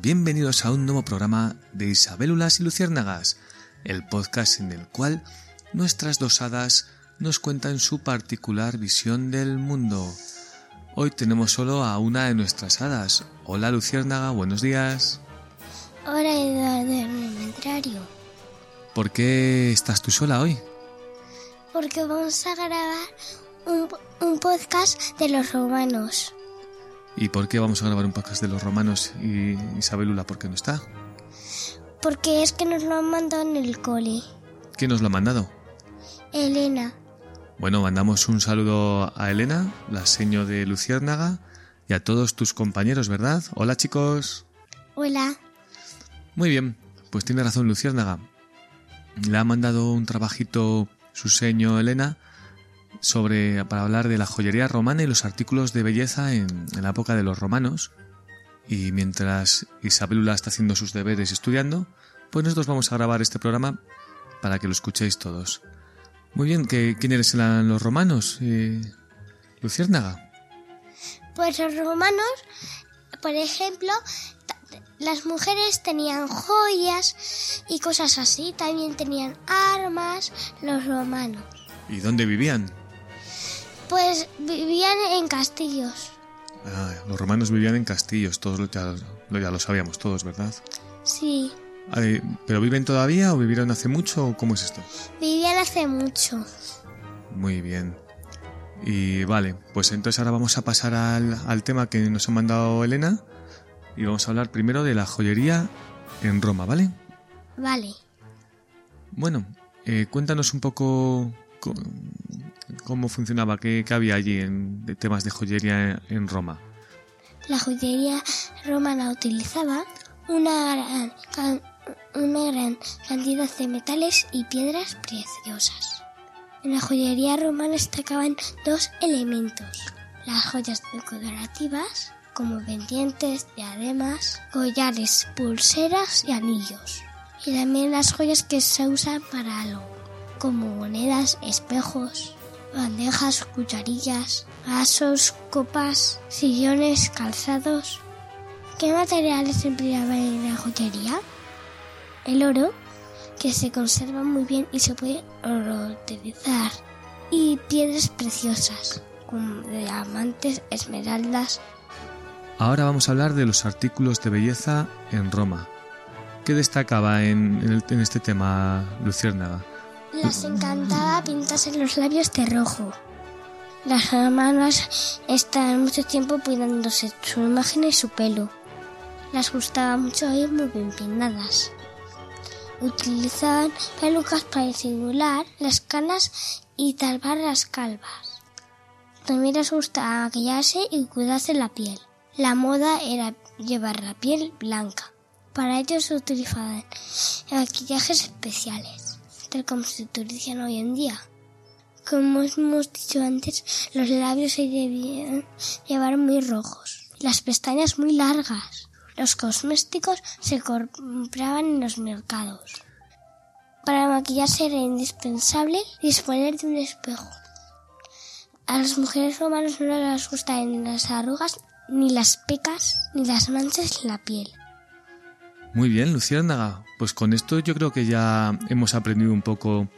bienvenidos a un nuevo programa de Isabélulas y Luciérnagas, el podcast en el cual nuestras dos hadas nos cuentan su particular visión del mundo. Hoy tenemos solo a una de nuestras hadas. Hola Luciérnaga, buenos días. Hola Eduardo Elementario. ¿Por qué estás tú sola hoy? Porque vamos a grabar un, un podcast de los romanos. ¿Y por qué vamos a grabar un podcast de los romanos y Isabelula por qué no está? Porque es que nos lo han mandado en el cole. ¿Quién nos lo ha mandado? Elena. Bueno, mandamos un saludo a Elena, la seño de Luciérnaga, y a todos tus compañeros, ¿verdad? Hola chicos. Hola. Muy bien, pues tiene razón Luciérnaga. Le ha mandado un trabajito su seño Elena sobre para hablar de la joyería romana y los artículos de belleza en, en la época de los romanos. Y mientras Isabelula está haciendo sus deberes y estudiando, pues nosotros vamos a grabar este programa para que lo escuchéis todos. Muy bien, ¿qué, ¿quiénes eran los romanos? Eh, Luciérnaga. Pues los romanos, por ejemplo, las mujeres tenían joyas y cosas así. También tenían armas los romanos. ¿Y dónde vivían? Pues vivían en castillos. Ah, los romanos vivían en castillos, todos ya, ya lo sabíamos todos, ¿verdad? Sí. Ay, ¿Pero viven todavía o vivieron hace mucho o cómo es esto? Vivían hace mucho. Muy bien. Y vale, pues entonces ahora vamos a pasar al, al tema que nos ha mandado Elena y vamos a hablar primero de la joyería en Roma, ¿vale? Vale. Bueno, eh, cuéntanos un poco cómo funcionaba, qué, qué había allí en temas de joyería en Roma. La joyería romana utilizaba una gran, una gran cantidad de metales y piedras preciosas. En la joyería romana destacaban dos elementos, las joyas decorativas, como pendientes, diademas, collares, pulseras y anillos, y también las joyas que se usan para algo, como monedas, espejos, bandejas, cucharillas, vasos, copas, sillones, calzados. ¿Qué materiales se empleaban en la joyería? El oro, que se conserva muy bien y se puede reutilizar, y piedras preciosas, como diamantes, esmeraldas. Ahora vamos a hablar de los artículos de belleza en Roma. ¿Qué destacaba en este tema Luciérnaga? Las encantaba pintarse los labios de rojo. Las hermanas estaban mucho tiempo cuidándose su imagen y su pelo. Las gustaba mucho ir muy bien peinadas. Utilizaban pelucas para disimular las canas y talvar las calvas. También les gustaba maquillarse y cuidarse la piel. La moda era llevar la piel blanca. Para ello se utilizaban maquillajes especiales, tal como se utilizan hoy en día. Como hemos dicho antes, los labios se debían llevar muy rojos, las pestañas muy largas. Los cosméticos se compraban en los mercados. Para maquillarse era indispensable disponer de un espejo. A las mujeres romanas no les gustaban las arrugas, ni las pecas, ni las manchas en la piel. Muy bien, Luciérnaga. Pues con esto yo creo que ya hemos aprendido un poco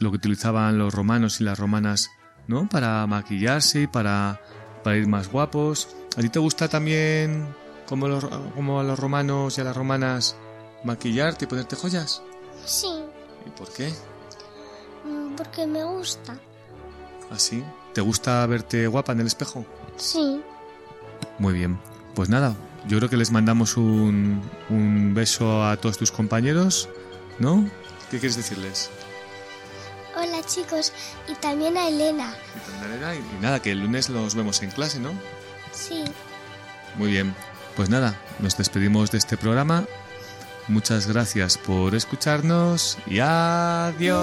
lo que utilizaban los romanos y las romanas, ¿no? Para maquillarse y para, para ir más guapos. ¿A ti te gusta también, como, los, como a los romanos y a las romanas, maquillarte y ponerte joyas? Sí, ¿Y por qué? mm, porque me gusta. ¿Así? ¿Te gusta verte guapa en el espejo? Sí. Muy bien. Pues nada, yo creo que les mandamos un, un beso a todos tus compañeros, ¿no? ¿Qué quieres decirles? Hola chicos, y también a Elena. Y tal manera, Y y nada, que el lunes los vemos en clase, ¿no? Sí. Muy bien. Pues nada, nos despedimos de este programa. Muchas gracias por escucharnos y adiós.